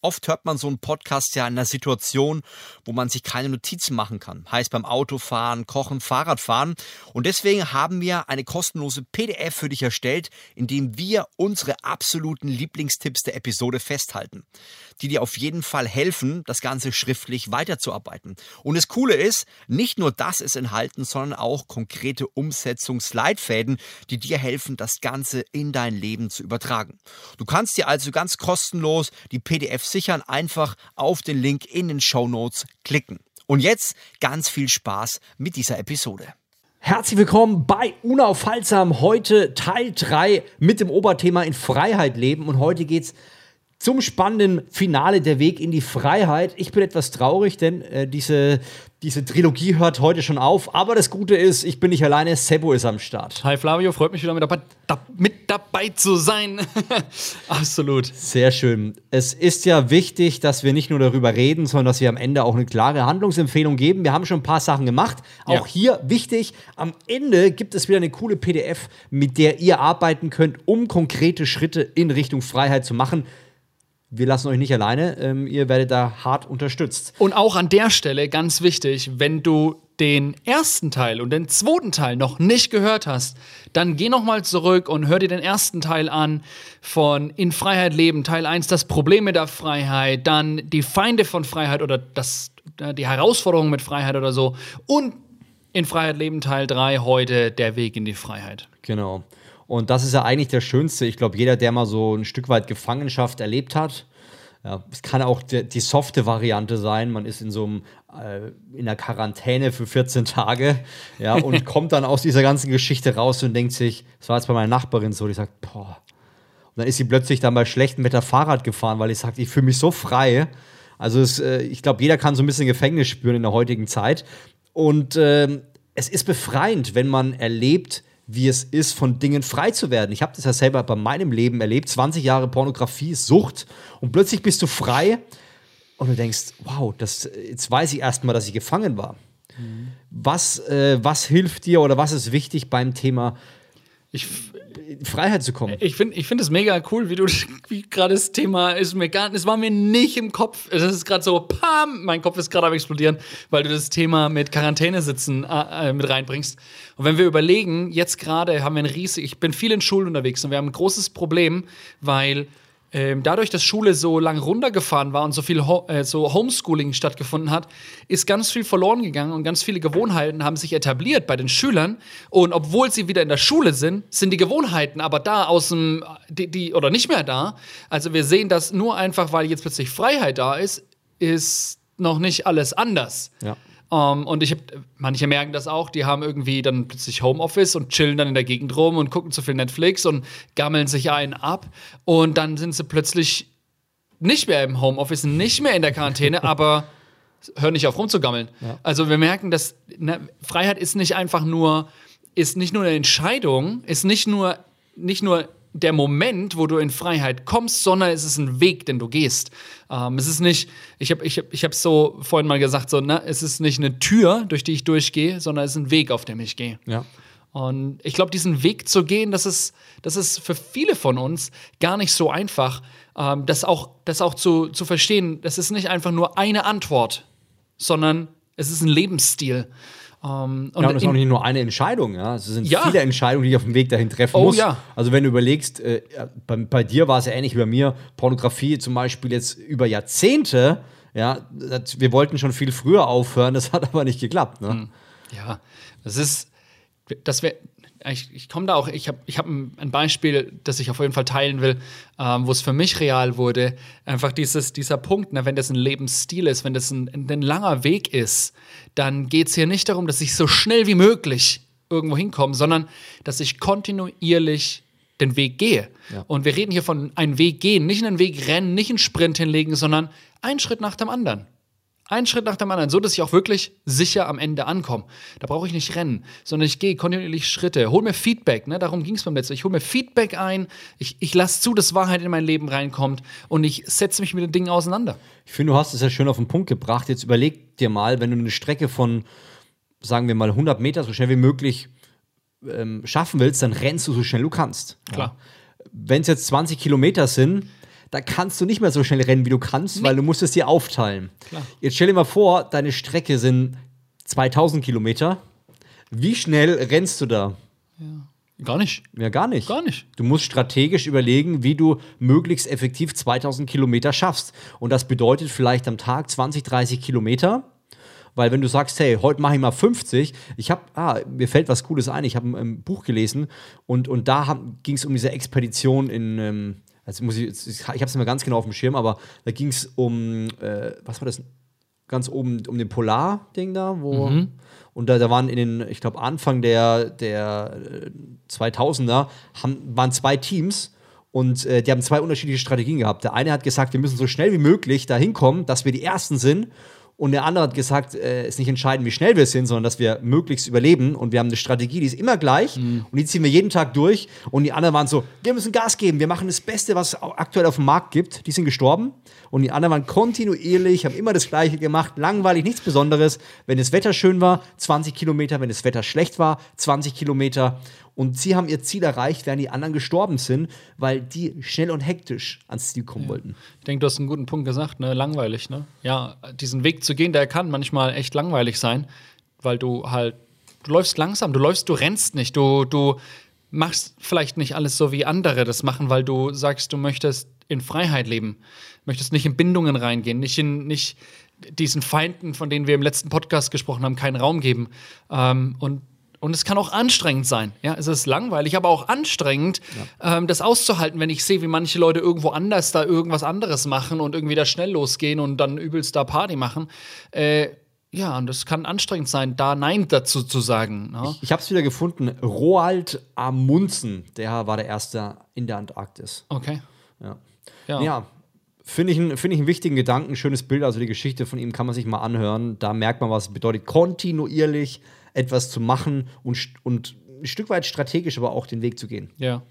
Oft hört man so einen Podcast ja in einer Situation, wo man sich keine Notizen machen kann. Heißt beim Autofahren, Kochen, Fahrradfahren. Und deswegen haben wir eine kostenlose PDF für dich erstellt, in dem wir unsere absoluten Lieblingstipps der Episode festhalten, die dir auf jeden Fall helfen, das Ganze schriftlich weiterzuarbeiten. Und das Coole ist, nicht nur das ist enthalten, sondern auch konkrete Umsetzungsleitfäden, die dir helfen, das Ganze in dein Leben zu übertragen. Du kannst dir also ganz kostenlos die PDF sichern, einfach auf den Link in den Show Notes klicken. Und jetzt ganz viel Spaß mit dieser Episode. Herzlich willkommen bei Unaufhaltsam. Heute Teil 3 mit dem Oberthema in Freiheit leben. Und heute geht es zum spannenden Finale der Weg in die Freiheit. Ich bin etwas traurig, denn äh, diese, diese Trilogie hört heute schon auf. Aber das Gute ist, ich bin nicht alleine, Sebo ist am Start. Hi Flavio, freut mich wieder mit dabei, da, mit dabei zu sein. Absolut. Sehr schön. Es ist ja wichtig, dass wir nicht nur darüber reden, sondern dass wir am Ende auch eine klare Handlungsempfehlung geben. Wir haben schon ein paar Sachen gemacht. Auch ja. hier wichtig, am Ende gibt es wieder eine coole PDF, mit der ihr arbeiten könnt, um konkrete Schritte in Richtung Freiheit zu machen wir lassen euch nicht alleine. Ähm, ihr werdet da hart unterstützt. Und auch an der Stelle ganz wichtig, wenn du den ersten Teil und den zweiten Teil noch nicht gehört hast, dann geh noch mal zurück und hör dir den ersten Teil an von In Freiheit leben, Teil 1, das Problem mit der Freiheit, dann die Feinde von Freiheit oder das, äh, die Herausforderungen mit Freiheit oder so und In Freiheit leben, Teil 3, heute der Weg in die Freiheit. Genau. Und das ist ja eigentlich der Schönste. Ich glaube, jeder, der mal so ein Stück weit Gefangenschaft erlebt hat, ja, es kann auch die, die softe Variante sein. Man ist in so einem äh, in der Quarantäne für 14 Tage, ja, und kommt dann aus dieser ganzen Geschichte raus und denkt sich, das war jetzt bei meiner Nachbarin so, die sagt, boah. Und dann ist sie plötzlich dann bei schlechtem Wetter Fahrrad gefahren, weil ich sagt, ich fühle mich so frei. Also es, äh, ich glaube, jeder kann so ein bisschen Gefängnis spüren in der heutigen Zeit. Und äh, es ist befreiend, wenn man erlebt, wie es ist, von Dingen frei zu werden. Ich habe das ja selber bei meinem Leben erlebt. 20 Jahre Pornografie, Sucht und plötzlich bist du frei und du denkst, wow, das, jetzt weiß ich erstmal, dass ich gefangen war. Mhm. Was, äh, was hilft dir oder was ist wichtig beim Thema ich, Freiheit zu kommen. Ich finde ich find es mega cool, wie du wie gerade das Thema ist mir gar es war mir nicht im Kopf. Es ist gerade so pam, mein Kopf ist gerade am explodieren, weil du das Thema mit Quarantäne sitzen äh, äh, mit reinbringst. Und wenn wir überlegen, jetzt gerade haben wir ein riesig ich bin viel in Schulen unterwegs und wir haben ein großes Problem, weil ähm, dadurch, dass Schule so lang runtergefahren war und so viel Ho äh, so Homeschooling stattgefunden hat, ist ganz viel verloren gegangen und ganz viele Gewohnheiten haben sich etabliert bei den Schülern. Und obwohl sie wieder in der Schule sind, sind die Gewohnheiten aber da aus dem, die, die oder nicht mehr da. Also wir sehen das nur einfach, weil jetzt plötzlich Freiheit da ist, ist noch nicht alles anders. Ja. Um, ähm, und ich hab, manche merken das auch, die haben irgendwie dann plötzlich Homeoffice und chillen dann in der Gegend rum und gucken zu viel Netflix und gammeln sich einen ab. Und dann sind sie plötzlich nicht mehr im Homeoffice, nicht mehr in der Quarantäne, aber hören nicht auf rumzugammeln. Ja. Also wir merken, dass ne, Freiheit ist nicht einfach nur, ist nicht nur eine Entscheidung, ist nicht nur, nicht nur der Moment, wo du in Freiheit kommst, sondern es ist ein Weg, den du gehst. Ähm, es ist nicht, ich habe ich hab, ich hab so vorhin mal gesagt, so, ne, es ist nicht eine Tür, durch die ich durchgehe, sondern es ist ein Weg, auf dem ich gehe. Ja. Und ich glaube, diesen Weg zu gehen, das ist, das ist für viele von uns gar nicht so einfach, ähm, das auch, das auch zu, zu verstehen. Das ist nicht einfach nur eine Antwort, sondern es ist ein Lebensstil. Ähm, und ja, und das ist auch nicht nur eine Entscheidung, ja. Es sind ja. viele Entscheidungen, die ich auf dem Weg dahin treffen oh, muss. Ja. Also wenn du überlegst, äh, bei, bei, dir war es ja ähnlich wie bei mir, Pornografie zum Beispiel jetzt über Jahrzehnte, ja, das, wir wollten schon viel früher aufhören, das hat aber nicht geklappt. Ne? Hm. Ja, das ist, das wäre, ich, ich komme da auch, ich habe ich hab ein Beispiel, das ich auf jeden Fall teilen will, ähm, wo es für mich real wurde. Einfach dieses, dieser Punkt, ne, wenn das ein Lebensstil ist, wenn das ein, ein langer Weg ist, dann geht es hier nicht darum, dass ich so schnell wie möglich irgendwo hinkomme, sondern dass ich kontinuierlich den Weg gehe. Ja. Und wir reden hier von einem Weg gehen, nicht einen Weg rennen, nicht einen Sprint hinlegen, sondern einen Schritt nach dem anderen Ein Schritt nach dem anderen, so dass ich auch wirklich sicher am Ende ankomme. Da brauche ich nicht rennen, sondern ich gehe kontinuierlich Schritte, hol mir Feedback, ne? darum ging es beim letzten. Ich hole mir Feedback ein, ich, ich lasse zu, dass Wahrheit in mein Leben reinkommt und ich setze mich mit den Dingen auseinander. Ich finde, du hast es ja schön auf den Punkt gebracht. Jetzt überleg dir mal, wenn du eine Strecke von, sagen wir mal, 100 Meter so schnell wie möglich ähm, schaffen willst, dann rennst du so schnell du kannst. Klar. Ja. Wenn es jetzt 20 Kilometer sind, da kannst du nicht mehr so schnell rennen, wie du kannst, weil du musst es dir aufteilen. Klar. Jetzt stell dir mal vor, deine Strecke sind 2000 Kilometer. Wie schnell rennst du da? Ja. Gar nicht. Ja, gar nicht. Gar nicht. Du musst strategisch überlegen, wie du möglichst effektiv 2000 Kilometer schaffst. Und das bedeutet vielleicht am Tag 20, 30 Kilometer. Weil wenn du sagst, hey, heute mache ich mal 50, ich habe, ah, mir fällt was Cooles ein, ich habe ein, ein, Buch gelesen und, und da ging es um diese Expedition in, ähm, also muss ich, ich habe es nicht mehr ganz genau auf dem Schirm, aber da ging es um, äh, was war das? Ganz oben um den Polar-Ding da, wo. Mhm. Und da, da waren in den, ich glaube, Anfang der, der 2000er äh, haben, waren zwei Teams und äh, die haben zwei unterschiedliche Strategien gehabt. Der eine hat gesagt, wir müssen so schnell wie möglich da hinkommen, dass wir die Ersten sind. Und der andere hat gesagt, äh, ist nicht entscheidend, wie schnell wir sind, sondern dass wir möglichst überleben. Und wir haben eine Strategie, die ist immer gleich. Mhm. Und die ziehen wir jeden Tag durch. Und die anderen waren so, wir müssen Gas geben, wir machen das Beste, was es aktuell auf dem Markt gibt. Die sind gestorben. Und die anderen waren kontinuierlich, haben immer das Gleiche gemacht, langweilig, nichts Besonderes. Wenn das Wetter schön war, 20 Kilometer. Wenn das Wetter schlecht war, 20 Kilometer. Und sie haben ihr Ziel erreicht, während die anderen gestorben sind, weil die schnell und hektisch ans Ziel kommen ja. wollten. Ich denke, du hast einen guten Punkt gesagt, ne? Langweilig, ne? Ja, diesen Weg zu gehen, der kann manchmal echt langweilig sein, weil du halt, du läufst langsam, du läufst, du rennst nicht, du, du machst vielleicht nicht alles so wie andere das machen, weil du sagst, du möchtest in Freiheit leben, möchtest nicht in Bindungen reingehen, nicht in, nicht diesen Feinden, von denen wir im letzten Podcast gesprochen haben, keinen Raum geben. Ähm, und und es kann auch anstrengend sein. Ja, es ist langweilig, aber auch anstrengend, ja. ähm, das auszuhalten, wenn ich sehe, wie manche Leute irgendwo anders da irgendwas anderes machen und irgendwie da schnell losgehen und dann übelst da Party machen. Äh, ja, und das kann anstrengend sein, da Nein dazu zu sagen. Ne? Ich, ich habe es wieder gefunden. Roald Amundsen, der war der Erste in der Antarktis. Okay. Ja. Ja. ja Finde ich, find ich einen wichtigen Gedanken, schönes Bild. Also die Geschichte von ihm kann man sich mal anhören. Da merkt man, was es bedeutet, kontinuierlich etwas zu machen und, und ein Stück weit strategisch aber auch den Weg zu gehen. Ja.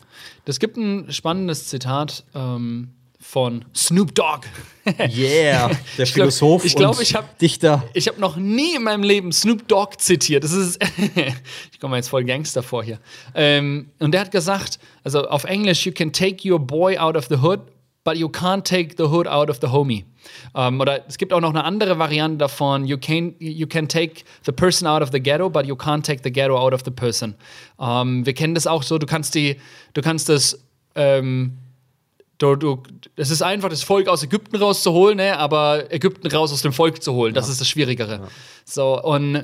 Das gibt ein spannendes Zitat ähm, von Snoop Dogg. yeah, der ich Philosoph ich glaub, ich hab, Dichter. Ich habe noch nie in meinem Leben Snoop Dogg zitiert. Das ist, ich komme jetzt voll Gangster vor hier. Ähm, und der hat gesagt, also auf Englisch, you can take your boy out of the hood, but you can't take the hood out of the homie. Um, oder es gibt auch noch eine andere Variante davon, you can, you can take the person out of the ghetto, but you can't take the ghetto out of the person. Um, wir kennen das auch so, du kannst die, du kannst das, ähm, du, du, es ist einfach, das Volk aus Ägypten rauszuholen, ne, aber Ägypten raus aus dem Volk zu holen, das ja. ist das Schwierigere. Ja. So, und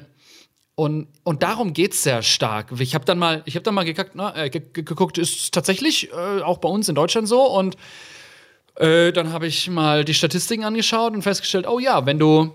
und, und darum geht es sehr stark. Ich habe dann mal, ich habe dann mal geguckt, na, äh, geguckt, ist es tatsächlich äh, auch bei uns in Deutschland so und äh, dann habe ich mal die Statistiken angeschaut und festgestellt, oh ja, wenn du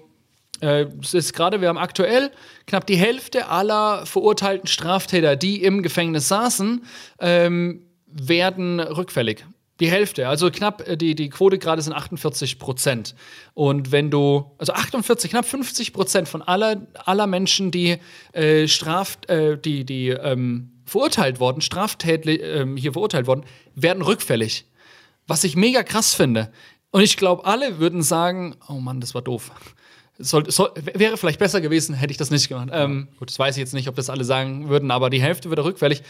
äh, es ist gerade, wir haben aktuell knapp die Hälfte aller verurteilten Straftäter, die im Gefängnis saßen, ähm, werden rückfällig. Die Hälfte, also knapp, äh, die, die Quote gerade sind 48 Prozent. Und wenn du, also 48, knapp 50 Prozent von aller, aller Menschen, die äh, straft, äh, die, die ähm, verurteilt worden, straftätlich äh, hier verurteilt worden, werden rückfällig. Was ich mega krass finde. Und ich glaube, alle würden sagen, oh Mann, das war doof. Soll, soll, wäre vielleicht besser gewesen, hätte ich das nicht gemacht. Ähm, gut, das weiß ich jetzt nicht, ob das alle sagen würden, aber die Hälfte würde rückfällig.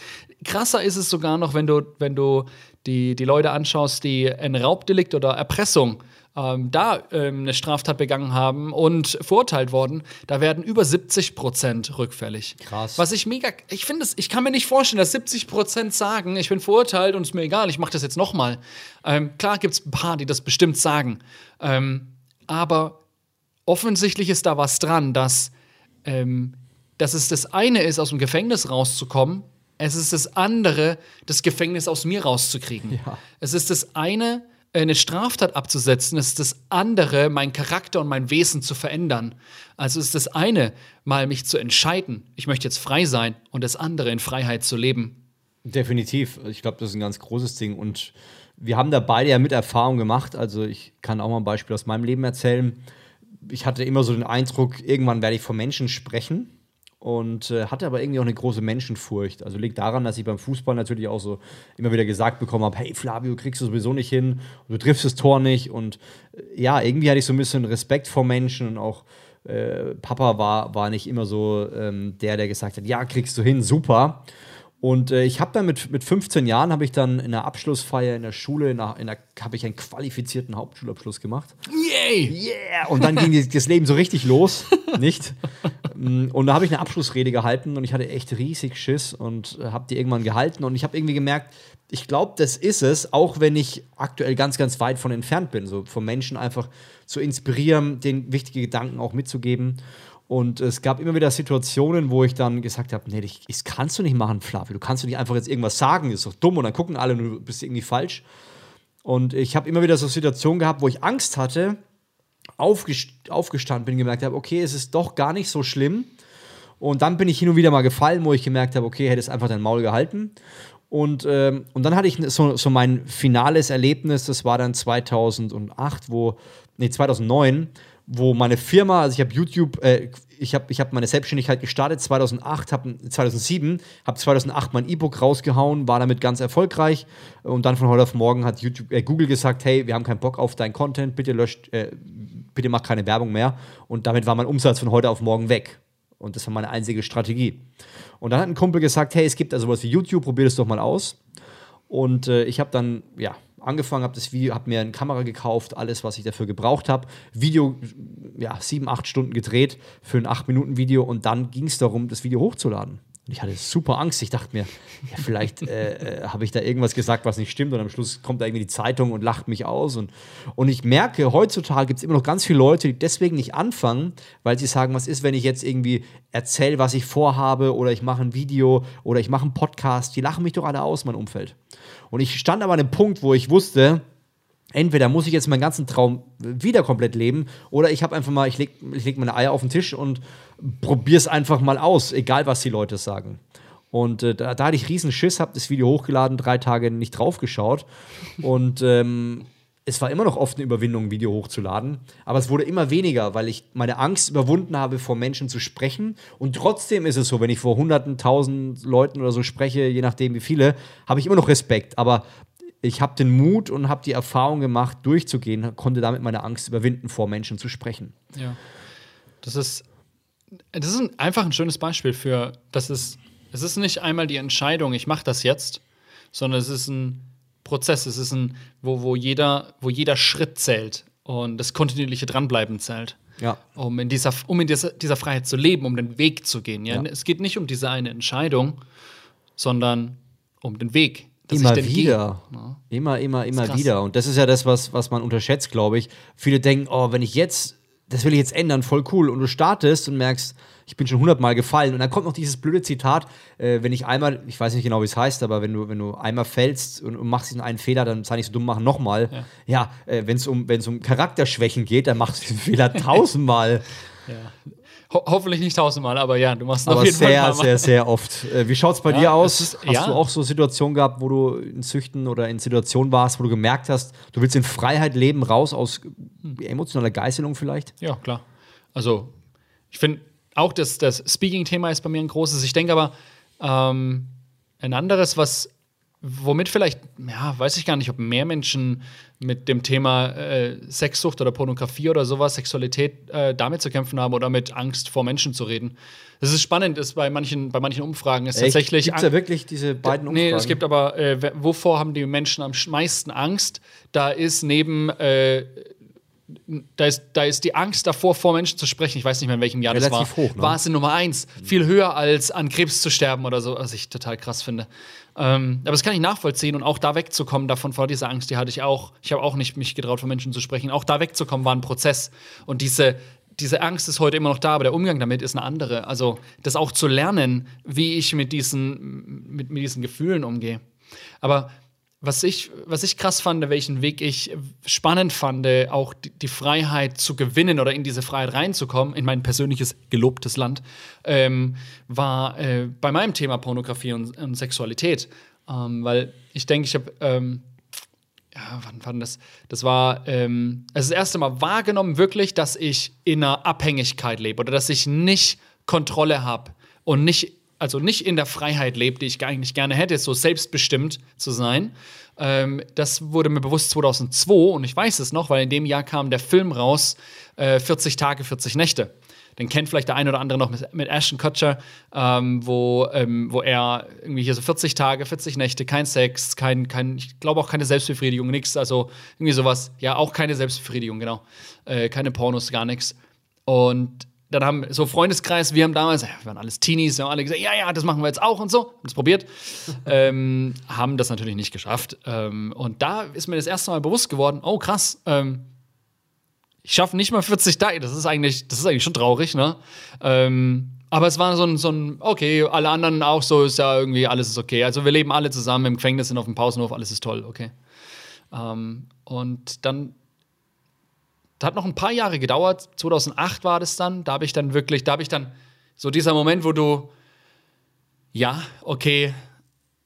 Krasser ist es sogar noch, wenn du, wenn du die, die Leute anschaust, die ein Raubdelikt oder Erpressung ähm, da ähm, eine Straftat begangen haben und verurteilt worden, da werden über 70 Prozent rückfällig. Krass. Was ich mega, ich finde es, ich kann mir nicht vorstellen, dass 70 Prozent sagen, ich bin verurteilt und es ist mir egal, ich mache das jetzt nochmal. Ähm, klar gibt es ein paar, die das bestimmt sagen. Ähm, aber offensichtlich ist da was dran, dass, ähm, dass es das eine ist, aus dem Gefängnis rauszukommen. Es ist das andere, das Gefängnis aus mir rauszukriegen. Ja. Es ist das eine, eine Straftat abzusetzen, ist das andere, meinen Charakter und mein Wesen zu verändern. Also ist das eine, mal mich zu entscheiden, ich möchte jetzt frei sein, und das andere, in Freiheit zu leben. Definitiv. Ich glaube, das ist ein ganz großes Ding. Und wir haben da beide ja mit Erfahrung gemacht. Also ich kann auch mal ein Beispiel aus meinem Leben erzählen. ich hatte immer so den Eindruck, irgendwann werde ich vor Menschen sprechen und äh, hatte aber irgendwie auch eine große Menschenfurcht. Also liegt daran, dass ich beim Fußball natürlich auch so immer wieder gesagt bekommen habe, hey Flavio, kriegst du sowieso nicht hin, du triffst das Tor nicht und äh, ja, irgendwie hatte ich so ein bisschen Respekt vor Menschen und auch äh, Papa war, war nicht immer so ähm, der, der gesagt hat, ja, kriegst du hin, super. Und äh, ich habe dann mit, mit 15 Jahren, habe ich dann in der Abschlussfeier in der Schule, in der, in der habe ich einen qualifizierten Hauptschulabschluss gemacht. Yay! Yeah! Und dann ging das Leben so richtig los, nicht? Mm, und da habe ich eine Abschlussrede gehalten und ich hatte echt riesig Schiss und äh, habe die irgendwann gehalten und ich habe irgendwie gemerkt, ich glaube, das ist es, auch wenn ich aktuell ganz, ganz weit von entfernt bin, so vom Menschen einfach zu inspirieren, den wichtige Gedanken auch mitzugeben. Und es gab immer wieder Situationen, wo ich dann gesagt habe: Nee, das kannst du nicht machen, Flavio. Du kannst du nicht einfach jetzt irgendwas sagen, das ist doch dumm. Und dann gucken alle und du bist irgendwie falsch. Und ich habe immer wieder so Situationen gehabt, wo ich Angst hatte, aufgest aufgestanden bin, gemerkt habe: Okay, es ist doch gar nicht so schlimm. Und dann bin ich hin und wieder mal gefallen, wo ich gemerkt habe: Okay, hättest einfach dein Maul gehalten. Und, ähm, und dann hatte ich so, so mein finales Erlebnis, das war dann 2008, wo, nee, 2009, wo meine Firma, also ich habe YouTube, äh, ich habe ich hab meine Selbstständigkeit gestartet 2008, hab, 2007, habe 2008 mein E-Book rausgehauen, war damit ganz erfolgreich und dann von heute auf morgen hat YouTube, äh, Google gesagt, hey, wir haben keinen Bock auf deinen Content, bitte löscht, äh, bitte mach keine Werbung mehr und damit war mein Umsatz von heute auf morgen weg und das war meine einzige Strategie. Und dann hat ein Kumpel gesagt, hey, es gibt da sowas wie YouTube, probier das doch mal aus und äh, ich habe dann, ja, angefangen, habe das Video, habe mir eine Kamera gekauft, alles, was ich dafür gebraucht habe. Video, ja, sieben, acht Stunden gedreht für ein acht Minuten Video und dann ging es darum, das Video hochzuladen. Und ich hatte super Angst. Ich dachte mir, ja, vielleicht äh, äh, habe ich da irgendwas gesagt, was nicht stimmt. Und am Schluss kommt da irgendwie die Zeitung und lacht mich aus. Und, und ich merke, heutzutage gibt es immer noch ganz viele Leute, die deswegen nicht anfangen, weil sie sagen, was ist, wenn ich jetzt irgendwie erzähle, was ich vorhabe, oder ich mache ein Video oder ich mache einen Podcast. Die lachen mich doch alle aus, mein Umfeld. Und ich stand aber an einem Punkt, wo ich wusste, entweder muss ich jetzt meinen ganzen Traum wieder komplett leben oder ich habe einfach mal, ich lege leg meine Eier auf den Tisch und probiere es einfach mal aus, egal was die Leute sagen. Und äh, da, da, hatte ich riesen Schiss, habe das Video hochgeladen, drei Tage nicht draufgeschaut und ähm, es war immer noch oft eine Überwindung, ein Video hochzuladen, aber es wurde immer weniger, weil ich meine Angst überwunden habe, vor Menschen zu sprechen. Und trotzdem ist es so, wenn ich vor hunderten, tausend Leuten oder so spreche, je nachdem wie viele, habe ich immer noch Respekt. Aber ich habe den Mut und habe die Erfahrung gemacht, durchzugehen, konnte damit meine Angst überwinden, vor Menschen zu sprechen. Ja. Das ist, das ist einfach ein schönes Beispiel für, dass es, es ist nicht einmal die Entscheidung, ich mache das jetzt, sondern es ist ein Prozess. Es ist ein, wo, wo, jeder, wo jeder Schritt zählt und das kontinuierliche Dranbleiben zählt. Ja. Um in, dieser, um in dieser, dieser Freiheit zu leben, um den Weg zu gehen. Ja? ja. Es geht nicht um diese eine Entscheidung, sondern um den Weg. Immer wieder. Ja. Immer, immer, immer wieder. Und das ist ja das, was, was man unterschätzt, glaube ich. Viele denken, oh, wenn ich jetzt, das will ich jetzt ändern, voll cool. Und du startest und merkst, ich bin schon hundertmal gefallen. Und dann kommt noch dieses blöde Zitat, äh, wenn ich einmal, ich weiß nicht genau, wie es heißt, aber wenn du, wenn du einmal fällst und, und machst diesen einen Fehler, dann sei nicht so dumm, machen nochmal. Ja, ja äh, wenn es um, um Charakterschwächen geht, dann machst du diesen Fehler tausendmal. ja. Ho hoffentlich nicht tausendmal, aber ja, du machst ihn aber auf jeden sehr, Fall. Sehr, sehr, sehr oft. Äh, wie schaut es bei ja, dir aus? Ist, hast ja. du auch so Situationen gehabt, wo du in Züchten oder in Situationen warst, wo du gemerkt hast, du willst in Freiheit leben, raus aus emotionaler Geißelung vielleicht? Ja, klar. Also, ich finde, auch das, das Speaking-Thema ist bei mir ein großes. Ich denke aber, ähm, ein anderes, was womit vielleicht, ja, weiß ich gar nicht, ob mehr Menschen mit dem Thema äh, Sexsucht oder Pornografie oder sowas, Sexualität äh, damit zu kämpfen haben oder mit Angst vor Menschen zu reden. Das ist spannend, ist bei manchen, bei manchen Umfragen ist Echt? tatsächlich. Gibt es ja wirklich diese beiden Umfragen? Nee, es gibt aber, äh, wovor haben die Menschen am meisten Angst? Da ist neben äh, da ist, da ist die Angst davor, vor Menschen zu sprechen. Ich weiß nicht mehr, in welchem Jahr Relativ das war. Hoch, ne? War es in Nummer eins. Viel höher als an Krebs zu sterben oder so, was ich total krass finde. Ähm, aber das kann ich nachvollziehen und auch da wegzukommen davon, vor dieser Angst, die hatte ich auch. Ich habe auch nicht mich getraut, vor Menschen zu sprechen. Auch da wegzukommen war ein Prozess. Und diese, diese Angst ist heute immer noch da, aber der Umgang damit ist eine andere. Also, das auch zu lernen, wie ich mit diesen, mit, mit diesen Gefühlen umgehe. Aber was ich, was ich krass fand, welchen Weg ich spannend fand, auch die, die, Freiheit zu gewinnen oder in diese Freiheit reinzukommen, in mein persönliches gelobtes Land, ähm, war äh, bei meinem Thema Pornografie und, und Sexualität. Ähm, weil ich denke, ich habe, ähm, ja, wann war das? Das war ähm, also das erste Mal wahrgenommen, wirklich, dass ich in einer Abhängigkeit lebe oder dass ich nicht Kontrolle habe und nicht, also nicht in der Freiheit lebe, die ich eigentlich gerne hätte, so selbstbestimmt zu sein. Ähm, das wurde mir bewusst 2002 und ich weiß es noch, weil in dem Jahr kam der Film raus, äh, 40 Tage, 40 Nächte den kennt vielleicht der eine oder andere noch mit, mit Ashton Kutcher, ähm, wo, ähm, wo er irgendwie hier so 40 Tage, 40 Nächte, kein Sex, kein, kein ich glaube auch keine Selbstbefriedigung, nichts, also irgendwie sowas, ja, auch keine Selbstbefriedigung, genau. Äh, keine Pornos, gar nichts. Und dann haben so Freundeskreis, wir haben damals, wir waren alles Teenies, haben alle gesagt, ja, ja, das machen wir jetzt auch und so, haben es probiert, ähm, haben das natürlich nicht geschafft. Ähm, und da ist mir das erste Mal bewusst geworden, oh krass, ähm, ich schaffe nicht mal 40 Tage. Das ist eigentlich, das ist eigentlich schon traurig, ne? Ähm, aber es war so ein, so ein, okay, alle anderen auch so, ist ja irgendwie, alles ist okay. Also wir leben alle zusammen im Gefängnis, sind auf dem Pausenhof, alles ist toll, okay. Ähm, und dann, das hat noch ein paar Jahre gedauert. 2008 war das dann. Da habe ich dann wirklich, da habe ich dann so dieser Moment, wo du, ja, okay,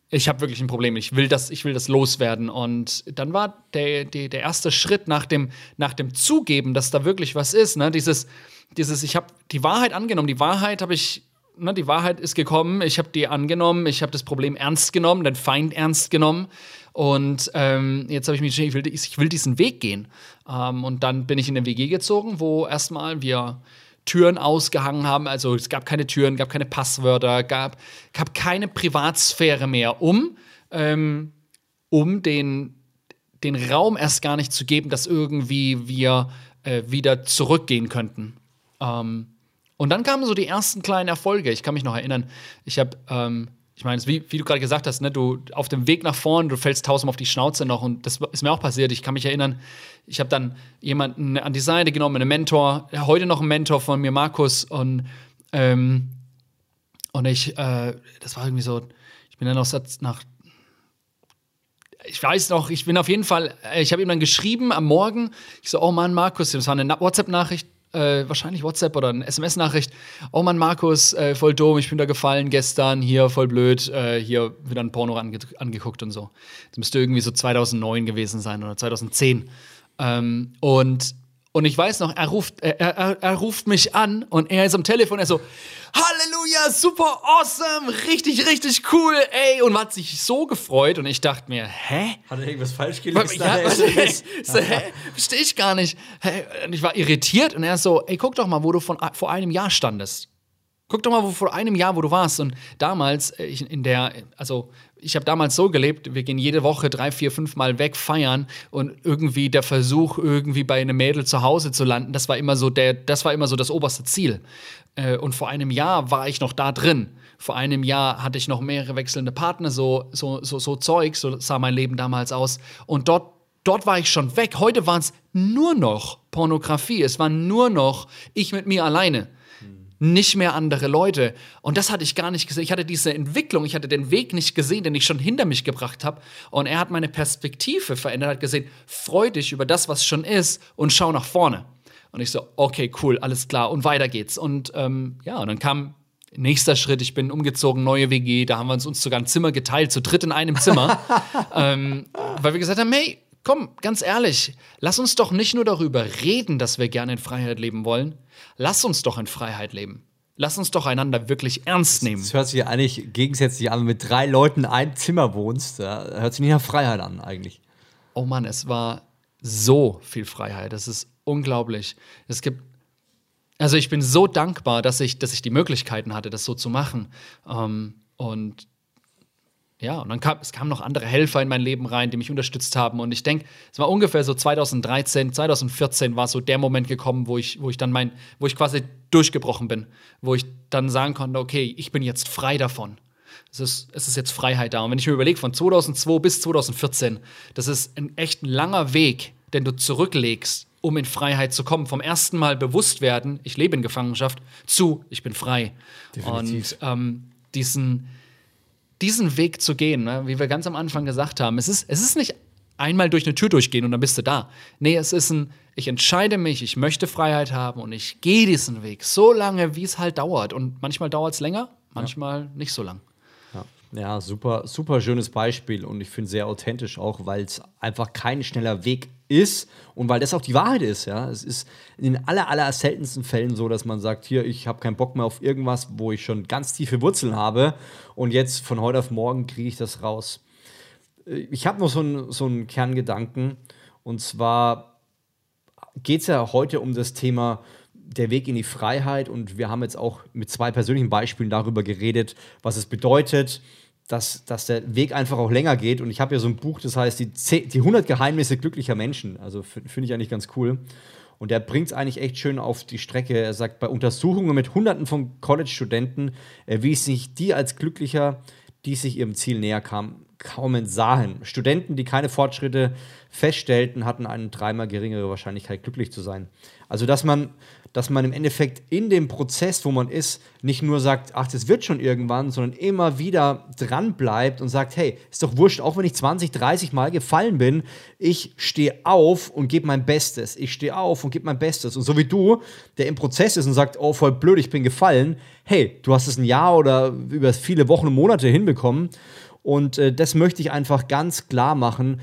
ich habe wirklich ein Problem, ich will das, ich will das loswerden. Und dann war der, der, der erste Schritt nach dem, nach dem Zugeben, dass da wirklich was ist, ne? dieses, dieses ich habe die Wahrheit angenommen, die Wahrheit habe ich, ne, die Wahrheit ist gekommen, ich habe die angenommen, ich habe das Problem ernst genommen, den Feind ernst genommen. Und ähm, jetzt habe ich mich ich will, ich will diesen Weg gehen. Ähm, und dann bin ich in eine WG gezogen, wo erstmal wir Türen ausgehangen haben. Also es gab keine Türen, gab keine Passwörter, gab, gab keine Privatsphäre mehr, um, ähm, um den, den Raum erst gar nicht zu geben, dass irgendwie wir äh, wieder zurückgehen könnten. Ähm, und dann kamen so die ersten kleinen Erfolge. Ich kann mich noch erinnern, ich habe ähm, ich meine, wie, wie, du gerade gesagt hast, ne, du auf dem Weg nach vorn, du fällst tausendmal auf die Schnauze noch und das ist mir auch passiert. Ich kann mich erinnern, ich habe dann jemanden an die Seite genommen, einen Mentor, heute noch ein Mentor von mir, Markus, und, ähm, und ich, äh, das war irgendwie so, ich bin dann noch nach, ich weiß noch, ich bin auf jeden Fall, ich habe ihm dann geschrieben am Morgen, ich so, oh Mann, Markus, das war eine WhatsApp-Nachricht, äh, wahrscheinlich WhatsApp oder eine SMS-Nachricht. Oh Mann, Markus, äh, voll dumm, ich bin da gefallen gestern, hier voll blöd, äh, hier wieder ein Porno ange angeguckt und so. Das müsste irgendwie so 2009 gewesen sein oder 2010. Ähm, und und ich weiß noch, er ruft, er, er, er, ruft mich an und er ist am Telefon, er so, Halleluja, super awesome, richtig, richtig cool, ey. Und hat sich so gefreut und ich dachte mir, hä? Hat er irgendwas falsch gelesen? Ja, so, hä? Verstehe ich gar nicht. Und ich war irritiert und er so, ey, guck doch mal, wo du von, vor einem Jahr standest. Guck doch mal, wo vor einem Jahr, wo du warst. Und damals, äh, ich, in der, also ich habe damals so gelebt, wir gehen jede Woche drei, vier, fünf Mal weg feiern und irgendwie der Versuch, irgendwie bei einem Mädel zu Hause zu landen, das war immer so der, das war immer so das oberste Ziel. Äh, und vor einem Jahr war ich noch da drin. Vor einem Jahr hatte ich noch mehrere wechselnde Partner, so, so, so, so Zeug, so sah mein Leben damals aus. Und dort, dort war ich schon weg. Heute war es nur noch Pornografie. Es war nur noch ich mit mir alleine nicht mehr andere Leute. Und das hatte ich gar nicht gesehen. Ich hatte diese Entwicklung, ich hatte den Weg nicht gesehen, den ich schon hinter mich gebracht habe. Und er hat meine Perspektive verändert, hat gesehen, freu dich über das, was schon ist und schau nach vorne. Und ich so, okay, cool, alles klar. Und weiter geht's. Und ähm, ja, und dann kam nächster Schritt, ich bin umgezogen, neue WG, da haben wir uns, uns sogar ein Zimmer geteilt, zu dritt in einem Zimmer. ähm, weil wir gesagt haben, hey, komm, ganz ehrlich, lass uns doch nicht nur darüber reden, dass wir gerne in Freiheit leben wollen, lass uns doch in Freiheit leben. Lass uns doch einander wirklich ernst nehmen. Das hört sich ja eigentlich gegensätzlich an, wenn du mit drei Leuten in einem Zimmer wohnst. Da hört sich nicht nach Freiheit an, eigentlich. Oh Mann, es war so viel Freiheit. Das ist unglaublich. Es gibt. Also ich bin so dankbar, dass ich, dass ich die Möglichkeiten hatte, das so zu machen. Ähm, und ja, und dann kam es kamen noch andere Helfer in mein Leben rein, die mich unterstützt haben. Und ich denke, es war ungefähr so 2013, 2014 war so der Moment gekommen, wo ich, wo ich dann mein, wo ich quasi durchgebrochen bin, wo ich dann sagen konnte, okay, ich bin jetzt frei davon. Es ist, es ist jetzt Freiheit da. Und wenn ich mir überlege, von 2002 bis 2014, das ist ein echt langer Weg, den du zurücklegst, um in Freiheit zu kommen. Vom ersten Mal bewusst werden, ich lebe in Gefangenschaft, zu, ich bin frei. Definitiv. Und ähm, diesen, diesen Weg zu gehen, ne? wie wir ganz am Anfang gesagt haben, es ist, es ist nicht einmal durch eine Tür durchgehen und dann bist du da. Nee, es ist ein, ich entscheide mich, ich möchte Freiheit haben und ich gehe diesen Weg so lange, wie es halt dauert. Und manchmal dauert es länger, manchmal ja. nicht so lang. Ja. Super, super schönes Beispiel und ich finde sehr authentisch auch, weil es einfach kein schneller Weg ist und weil das auch die Wahrheit ist. Ja, es ist in den aller, aller seltensten Fällen so, dass man sagt, hier, ich habe keinen Bock mehr auf irgendwas, wo ich schon ganz tiefe Wurzeln habe und jetzt von heute auf morgen kriege ich das raus. Äh, ich habe noch so einen so einen Kerngedanken und zwar geht es ja heute um das Thema der Weg in die Freiheit und wir haben jetzt auch mit zwei persönlichen Beispielen darüber geredet, was es bedeutet, dass, dass der Weg einfach auch länger geht. Und ich habe ja so ein Buch, das heißt die, 10, die 100 Geheimnisse glücklicher Menschen. Also finde ich eigentlich ganz cool. Und der bringt es eigentlich echt schön auf die Strecke. Er sagt, bei Untersuchungen mit Hunderten von College-Studenten erwies sich die als glücklicher, die sich ihrem Ziel näher kamen, kaum sahen. Studenten, die keine Fortschritte feststellten, hatten eine dreimal geringere Wahrscheinlichkeit, glücklich zu sein. Also, dass man dass man im Endeffekt in dem Prozess, wo man ist, nicht nur sagt, ach, das wird schon irgendwann, sondern immer wieder dran bleibt und sagt, hey, ist doch wurscht, auch wenn ich 20, 30 Mal gefallen bin, ich stehe auf und gebe mein Bestes. Ich stehe auf und gebe mein Bestes. Und so wie du, der im Prozess ist und sagt, oh, voll blöd, ich bin gefallen, hey, du hast es ein Jahr oder über viele Wochen und Monate hinbekommen. Und äh, das möchte ich einfach ganz klar machen.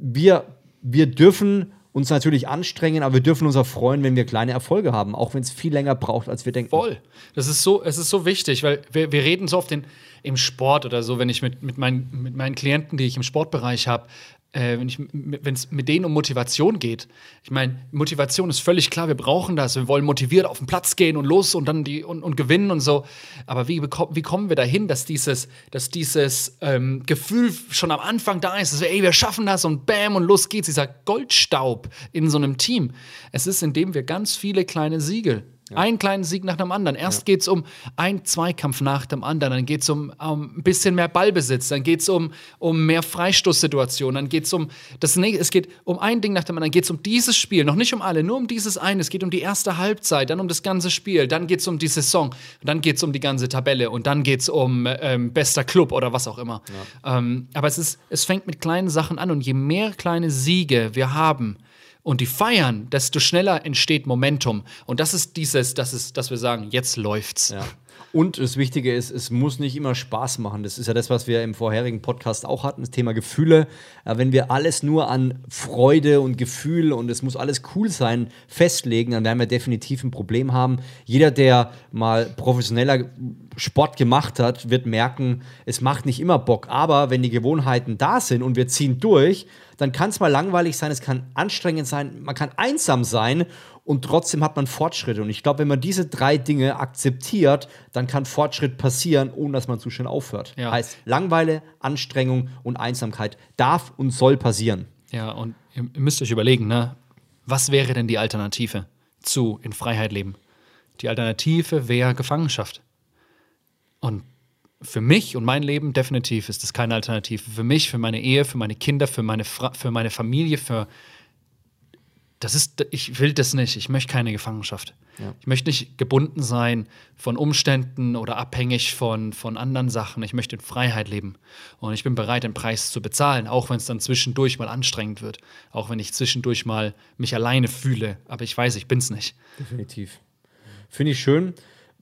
Wir, wir dürfen uns natürlich anstrengen, aber wir dürfen uns auch freuen, wenn wir kleine Erfolge haben, auch wenn es viel länger braucht, als wir denken. Voll. Das ist so, es ist so wichtig, weil wir, wir reden so oft in, im Sport oder so, wenn ich mit, mit, mein, mit meinen Klienten, die ich im Sportbereich habe, äh, wenn es mit denen um Motivation geht. Ich meine, Motivation ist völlig klar, wir brauchen das. Wir wollen motiviert auf den Platz gehen und los und dann die und, und gewinnen und so. Aber wie, wie kommen wir dahin, dass dieses, dass dieses ähm, Gefühl schon am Anfang da ist, dass wir, ey, wir schaffen das und bam und los geht's, dieser Goldstaub in so einem Team. Es ist, indem wir ganz viele kleine Siegel ja. Einen kleinen Sieg nach dem anderen. Erst ja. geht es um einen Zweikampf nach dem anderen, dann geht es um, um, ein bisschen mehr Ballbesitz, dann geht es um, um mehr Freistoßsituationen, dann geht es um das nächste, es geht um ein Ding nach dem anderen, dann geht es um dieses Spiel, noch nicht um alle, nur um dieses eine. Es geht um die erste Halbzeit, dann um das ganze Spiel, dann geht es um die Saison, dann geht es um die ganze Tabelle und dann geht es um ähm, bester Club oder was auch immer. Ja. Ähm, aber es, ist, es fängt mit kleinen Sachen an und je mehr kleine Siege wir haben, und die feiern, desto schneller entsteht Momentum. Und das ist dieses, das ist, dass wir sagen, jetzt läuft's. Ja. Und das Wichtige ist, es muss nicht immer Spaß machen. Das ist ja das, was wir im vorherigen Podcast auch hatten, das Thema Gefühle. Wenn wir alles nur an Freude und Gefühl und es muss alles cool sein festlegen, dann werden wir definitiv ein Problem haben. Jeder, der mal professioneller Sport gemacht hat, wird merken, es macht nicht immer Bock. Aber wenn die Gewohnheiten da sind und wir ziehen durch, dann kann es mal langweilig sein, es kann anstrengend sein, man kann einsam sein und trotzdem hat man Fortschritte. Und ich glaube, wenn man diese drei Dinge akzeptiert, dann kann Fortschritt passieren, ohne dass man zu schnell aufhört. Ja. Heißt, Langweile, Anstrengung und Einsamkeit darf und soll passieren. Ja, und ihr müsst euch überlegen, ne? was wäre denn die Alternative zu in Freiheit leben? Die Alternative wäre Gefangenschaft. Und für mich und mein Leben definitiv ist das keine Alternative. Für mich, für meine Ehe, für meine Kinder, für meine, Fra für meine Familie, für das ist, ich will das nicht. Ich möchte keine Gefangenschaft. Ja. Ich möchte nicht gebunden sein von Umständen oder abhängig von, von anderen Sachen. Ich möchte in Freiheit leben. Und ich bin bereit, den Preis zu bezahlen, auch wenn es dann zwischendurch mal anstrengend wird. Auch wenn ich zwischendurch mal mich alleine fühle. Aber ich weiß, ich bin es nicht. Definitiv. Finde ich schön.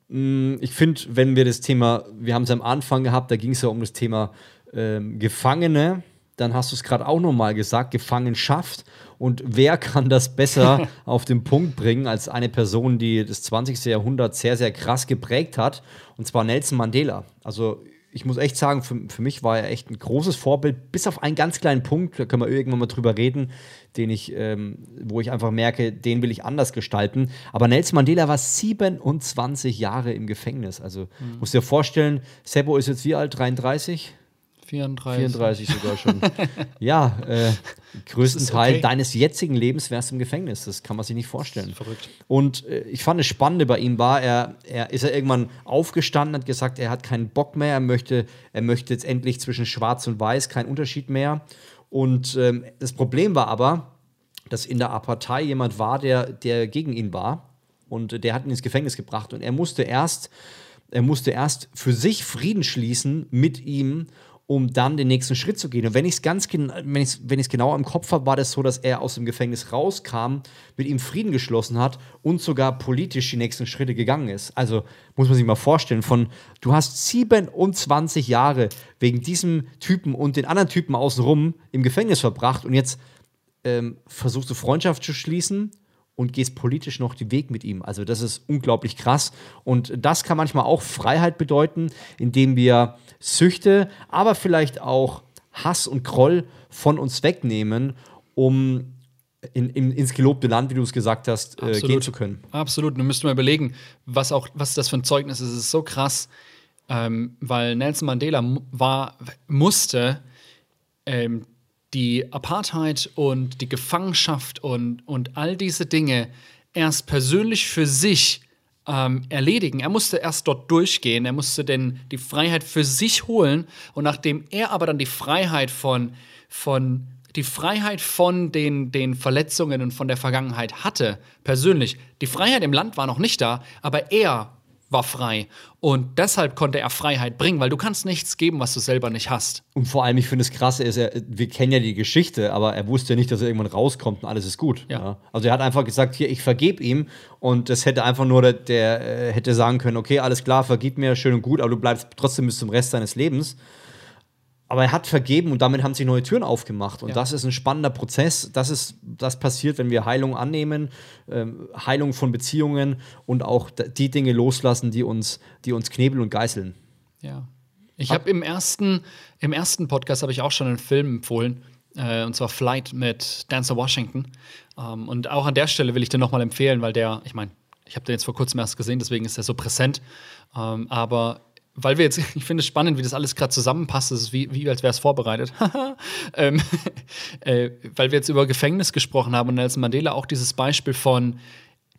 Mm, ich finde, wenn wir das Thema, wir haben es am Anfang gehabt, da ging es ja um das Thema ähm, Gefangene. Dann hast du es gerade auch nochmal gesagt, Gefangenschaft. Und wer kann das besser auf den Punkt bringen als eine Person, die das 20. Jahrhundert sehr, sehr krass geprägt hat? Und zwar Nelson Mandela. Also ich muss echt sagen, für, für mich war er echt ein großes Vorbild, bis auf einen ganz kleinen Punkt, da können wir irgendwann mal drüber reden, den ich, ähm, wo ich einfach merke, den will ich anders gestalten. Aber Nelson Mandela war 27 Jahre im Gefängnis. Also mhm. musst dir vorstellen, Sebo ist jetzt wie alt? 33? 34. 34 sogar schon. ja, äh, größten Teil okay. deines jetzigen Lebens wärst du im Gefängnis. Das kann man sich nicht vorstellen. verrückt. Und äh, ich fand das Spannende bei ihm war, er, er ist er irgendwann aufgestanden, hat gesagt, er hat keinen Bock mehr, er möchte, er möchte jetzt endlich zwischen Schwarz und Weiß keinen Unterschied mehr. Und ähm, das Problem war aber, dass in der Partei jemand war, der, der gegen ihn war. Und der hat ihn ins Gefängnis gebracht. Und er musste erst, er musste erst für sich Frieden schließen mit ihm um dann den nächsten Schritt zu gehen. Und wenn ich es ganz wenn ich wenn ich es genau im Kopf habe, war das so, dass er aus dem Gefängnis rauskam, mit ihm Frieden geschlossen hat und sogar politisch die nächsten Schritte gegangen ist. Also muss man sich mal vorstellen, von du hast 27 Jahre wegen diesem Typen und den anderen Typen außenrum im Gefängnis verbracht und jetzt ähm, versuchst du Freundschaft zu schließen und gehst politisch noch den Weg mit ihm. Also das ist unglaublich krass. Und das kann manchmal auch Freiheit bedeuten, indem wir Süchte, aber vielleicht auch Hass und Groll von uns wegnehmen, um in, in, ins gelobte Land, wie du es gesagt hast, äh, gehen zu können. Absolut. Du müsstest mal überlegen, was auch, was das für ein Zeugnis ist. Es ist so krass, ähm, weil Nelson Mandela war, musste ähm, die Apartheid und die Gefangenschaft und, und all diese Dinge erst persönlich für sich ähm, erledigen. Er musste erst dort durchgehen, er musste denn die Freiheit für sich holen und nachdem er aber dann die Freiheit von, von die Freiheit von den, den Verletzungen und von der Vergangenheit hatte, persönlich. Die Freiheit im Land war noch nicht da, aber er war frei. Und deshalb konnte er Freiheit bringen, weil du kannst nichts geben, was du selber nicht hast. Und vor allem, ich finde es krass, ist, er, wir kennen ja die Geschichte, aber er wusste ja nicht, dass er irgendwann rauskommt und alles ist gut. Ja. Ja. Also er hat einfach gesagt, hier, ich vergebe ihm. Und das hätte einfach nur der, der äh, hätte sagen können, okay, alles klar, vergib mir, schön und gut, aber du bleibst trotzdem bis zum Rest deines Lebens aber er hat vergeben und damit haben sich neue Türen aufgemacht. Und ja. das ist ein spannender Prozess. Das ist, das passiert, wenn wir Heilung annehmen, ähm, Heilung von Beziehungen und auch die Dinge loslassen, die uns, die uns knebeln und geißeln. Ja. Ich habe im ersten, im ersten Podcast habe ich auch schon einen Film empfohlen, äh, und zwar Flight mit Dancer Washington. Ähm, und auch an der Stelle will ich den nochmal empfehlen, weil der, ich meine, ich habe den jetzt vor kurzem erst gesehen, deswegen ist er so präsent. Ähm, aber weil wir jetzt, ich finde es spannend, wie das alles gerade zusammenpasst. Ist wie, wie als wäre es vorbereitet. ähm, äh, weil wir jetzt über Gefängnis gesprochen haben und Nelson Mandela auch dieses Beispiel von,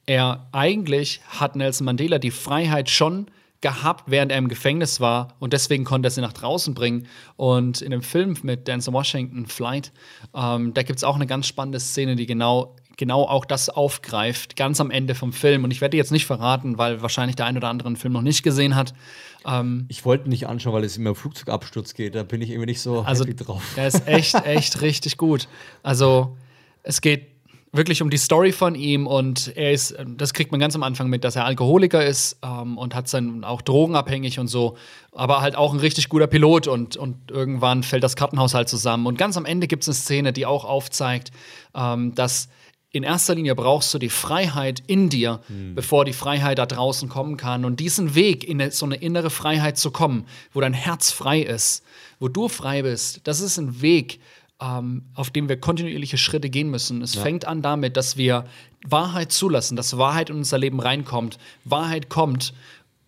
er eigentlich hat Nelson Mandela die Freiheit schon gehabt, während er im Gefängnis war und deswegen konnte er sie nach draußen bringen. Und in dem Film mit Denzel Washington, Flight, ähm, da gibt es auch eine ganz spannende Szene, die genau genau auch das aufgreift, ganz am Ende vom Film. Und ich werde jetzt nicht verraten, weil wahrscheinlich der ein oder andere den Film noch nicht gesehen hat. Ähm, ich wollte nicht anschauen, weil es immer um Flugzeugabsturz geht. Da bin ich irgendwie nicht so also, happy drauf. Der ist echt, echt richtig gut. Also, es geht wirklich um die Story von ihm und er ist, das kriegt man ganz am Anfang mit, dass er Alkoholiker ist ähm, und hat sein auch drogenabhängig und so, aber halt auch ein richtig guter Pilot und, und irgendwann fällt das Kartenhaus halt zusammen. Und ganz am Ende gibt es eine Szene, die auch aufzeigt, ähm, dass in erster Linie brauchst du die Freiheit in dir, mhm. bevor die Freiheit da draußen kommen kann. Und diesen Weg in so eine innere Freiheit zu kommen, wo dein Herz frei ist, wo du frei bist, das ist ein Weg, ähm, auf dem wir kontinuierliche Schritte gehen müssen. Es ja. fängt an damit, dass wir Wahrheit zulassen, dass Wahrheit in unser Leben reinkommt. Wahrheit kommt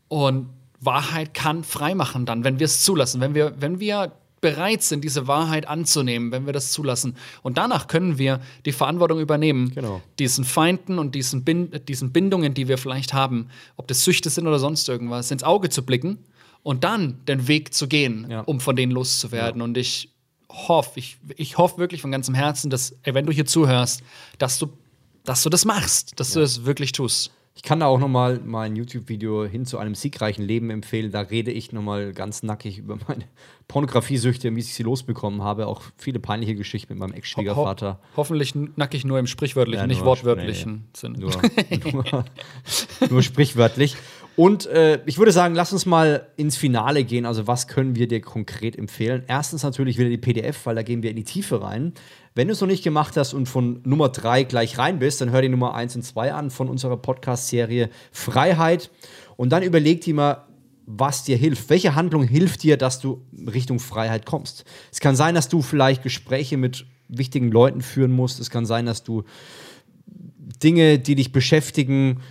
und Wahrheit kann frei machen dann, wenn wir es zulassen. Wenn wir, wenn wir bereit sind, diese Wahrheit anzunehmen, wenn wir das zulassen. Und danach können wir die Verantwortung übernehmen, genau. diesen Feinden und diesen, Bind diesen Bindungen, die wir vielleicht haben, ob das Süchte sind oder sonst irgendwas, ins Auge zu blicken und dann den Weg zu gehen, ja. um von denen loszuwerden. Ja. Und ich hoffe, ich, ich hoffe wirklich von ganzem Herzen, dass, wenn du hier zuhörst, dass du, dass du das machst, dass ja. du das wirklich tust. Ich kann da auch noch mal mein YouTube-Video hin zu einem siegreichen Leben empfehlen. Da rede ich noch mal ganz nackig über meine Pornografiesüchte, wie ich sie losbekommen habe. Auch viele peinliche Geschichten mit meinem Ex-Schwiegervater. Ho hoffentlich nackig nur im sprichwörtlichen, ja, nicht wortwörtlichen Sinne. Nur, nur, nur sprichwörtlich. Und äh, ich würde sagen, lass uns mal ins Finale gehen. Also, was können wir dir konkret empfehlen? Erstens natürlich wieder die PDF, weil da gehen wir in die Tiefe rein. Wenn du es noch nicht gemacht hast und von Nummer 3 gleich rein bist, dann hör die Nummer 1 und 2 an von unserer Podcast-Serie Freiheit. Und dann überleg dir mal, was dir hilft. Welche Handlung hilft dir, dass du Richtung Freiheit kommst? Es kann sein, dass du vielleicht Gespräche mit wichtigen Leuten führen musst. Es kann sein, dass du Dinge, die dich beschäftigen,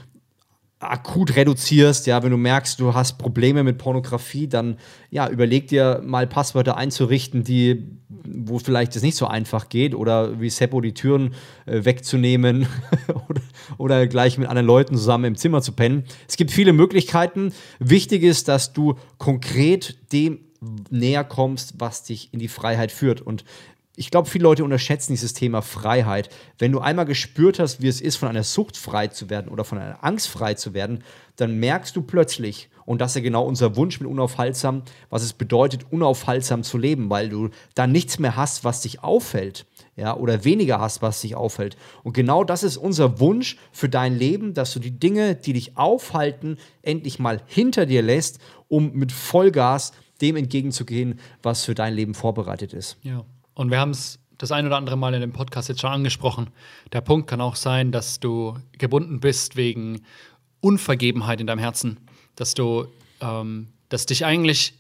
akut reduzierst, ja, wenn du merkst, du hast Probleme mit Pornografie, dann ja, überleg dir mal Passwörter einzurichten, die wo vielleicht es nicht so einfach geht oder wie Seppo die Türen äh, wegzunehmen oder, oder gleich mit anderen Leuten zusammen im Zimmer zu pennen. Es gibt viele Möglichkeiten. Wichtig ist, dass du konkret dem näher kommst, was dich in die Freiheit führt und ich glaube, viele Leute unterschätzen dieses Thema Freiheit. Wenn du einmal gespürt hast, wie es ist, von einer Sucht frei zu werden oder von einer Angst frei zu werden, dann merkst du plötzlich, und das ist ja genau unser Wunsch mit unaufhaltsam, was es bedeutet, unaufhaltsam zu leben, weil du dann nichts mehr hast, was dich auffällt. Ja, oder weniger hast, was dich auffällt. Und genau das ist unser Wunsch für dein Leben, dass du die Dinge, die dich aufhalten, endlich mal hinter dir lässt, um mit Vollgas dem entgegenzugehen, was für dein Leben vorbereitet ist. Ja. Und wir haben es das ein oder andere Mal in dem Podcast jetzt schon angesprochen. Der Punkt kann auch sein, dass du gebunden bist wegen Unvergebenheit in deinem Herzen, dass du, ähm, dass dich eigentlich,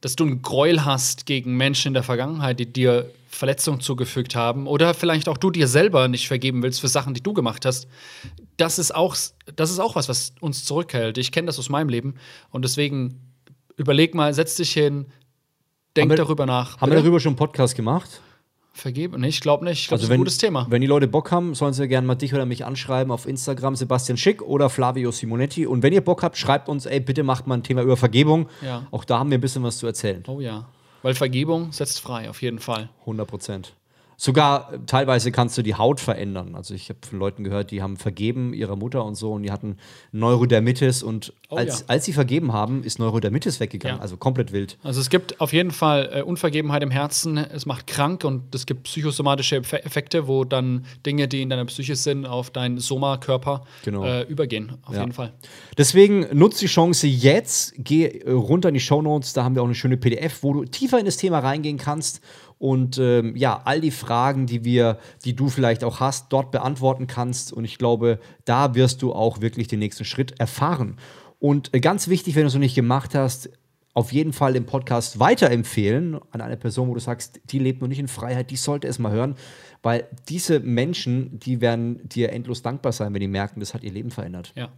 dass du ein Gräuel hast gegen Menschen in der Vergangenheit, die dir Verletzungen zugefügt haben oder vielleicht auch du dir selber nicht vergeben willst für Sachen, die du gemacht hast. Das ist auch, das ist auch was, was uns zurückhält. Ich kenne das aus meinem Leben und deswegen überleg mal, setz dich hin, denk wir, darüber nach. Haben wir darüber schon einen Podcast gemacht? Vergeben? Nee, ich glaube nicht. Ich glaube, also das ist wenn, ein gutes Thema. Wenn die Leute Bock haben, sollen sie gerne mal dich oder mich anschreiben auf Instagram, Sebastian Schick oder Flavio Simonetti. Und wenn ihr Bock habt, schreibt uns, ey, bitte macht mal ein Thema über Vergebung. Ja. Auch da haben wir ein bisschen was zu erzählen. Oh ja. Weil Vergebung setzt frei, auf jeden Fall. 100 Prozent. Sogar äh, teilweise kannst du die Haut verändern. Also ich habe von Leuten gehört, die haben vergeben ihrer Mutter und so und die hatten Neurodermitis und Oh als, ja. als sie vergeben haben, ist Neurodermitis weggegangen. Ja. Also komplett wild. Also es gibt auf jeden Fall äh, Unvergebenheit im Herzen, es macht krank und es gibt psychosomatische Effe- Effekte, wo dann Dinge, die in deiner Psyche sind, auf deinen Soma-Körper Genau. äh, übergehen. Auf Ja. jeden Fall. Deswegen nutzt die Chance jetzt, geh äh, runter in die Shownotes, da haben wir auch eine schöne PDF, wo du tiefer in das Thema reingehen kannst und ähm, ja, all die Fragen, die wir, die du vielleicht auch hast, dort beantworten kannst. Und ich glaube, da wirst du auch wirklich den nächsten Schritt erfahren. Und äh, ganz wichtig, wenn du es noch nicht gemacht hast, auf jeden Fall den Podcast weiterempfehlen an eine Person, wo du sagst, die lebt noch nicht in Freiheit, die sollte es mal hören, weil diese Menschen, die werden dir endlos dankbar sein, wenn die merken, das hat ihr Leben verändert. Ja.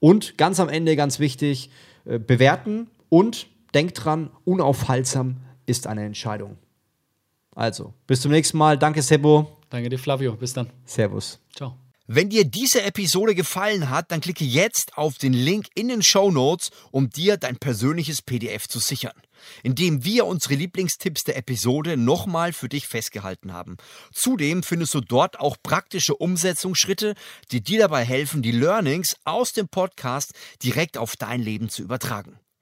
Und ganz am Ende, ganz wichtig, äh, bewerten und denkt dran, unaufhaltsam ist eine Entscheidung. Also, bis zum nächsten Mal. Danke, Sebo. Danke dir, Flavio. Bis dann. Servus. Ciao. Wenn dir diese Episode gefallen hat, dann klicke jetzt auf den Link in den Show Notes, um dir dein persönliches PDF zu sichern, indem wir unsere Lieblingstipps der Episode nochmal für dich festgehalten haben. Zudem findest du dort auch praktische Umsetzungsschritte, die dir dabei helfen, die Learnings aus dem Podcast direkt auf dein Leben zu übertragen.